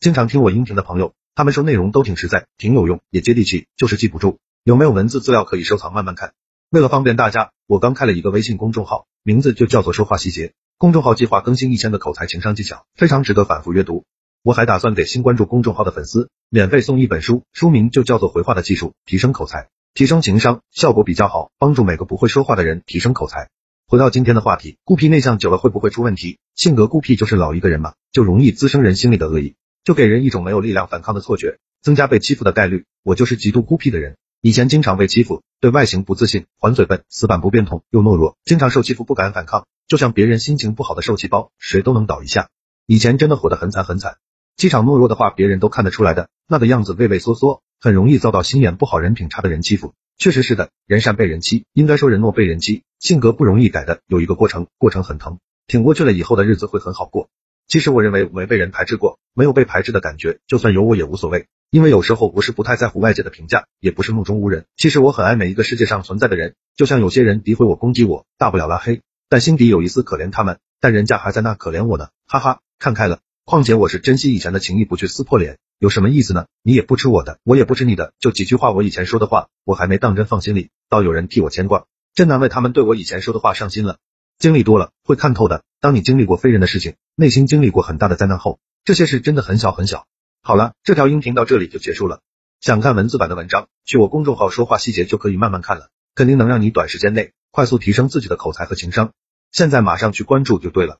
经常听我音频的朋友，他们说内容都挺实在，挺有用，也接地气，就是记不住。有没有文字资料可以收藏慢慢看？为了方便大家，我刚开了一个微信公众号，名字就叫做说话细节。公众号计划更新一千个口才情商技巧，非常值得反复阅读。我还打算给新关注公众号的粉丝免费送一本书，书名就叫做回话的技术，提升口才，提升情商，效果比较好，帮助每个不会说话的人提升口才。回到今天的话题，孤僻内向久了会不会出问题？性格孤僻就是老一个人嘛，就容易滋生人心里的恶意。就给人一种没有力量反抗的错觉，增加被欺负的概率。我就是极度孤僻的人，以前经常被欺负，对外形不自信，还嘴笨，死板不变通，又懦弱，经常受欺负不敢反抗，就像别人心情不好的受气包，谁都能倒一下。以前真的活得很惨很惨，气场懦弱的话，别人都看得出来的，那个样子畏畏缩缩，很容易遭到心眼不好、人品差的人欺负。确实是的，人善被人欺，应该说人懦被人欺，性格不容易改的，有一个过程，过程很疼，挺过去了以后的日子会很好过。其实我认为没被人排斥过，没有被排斥的感觉，就算有我也无所谓，因为有时候不是不太在乎外界的评价，也不是目中无人。其实我很爱每一个世界上存在的人，就像有些人诋毁我、攻击我，大不了拉黑，但心底有一丝可怜他们，但人家还在那可怜我呢，哈哈，看开了。况且我是珍惜以前的情谊，不去撕破脸，有什么意思呢？你也不吃我的，我也不吃你的，就几句话，我以前说的话，我还没当真放心里，倒有人替我牵挂，真难为他们对我以前说的话上心了。经历多了会看透的。当你经历过非人的事情，内心经历过很大的灾难后，这些事真的很小很小。好了，这条音频到这里就结束了。想看文字版的文章，去我公众号说话细节就可以慢慢看了，肯定能让你短时间内快速提升自己的口才和情商。现在马上去关注就对了。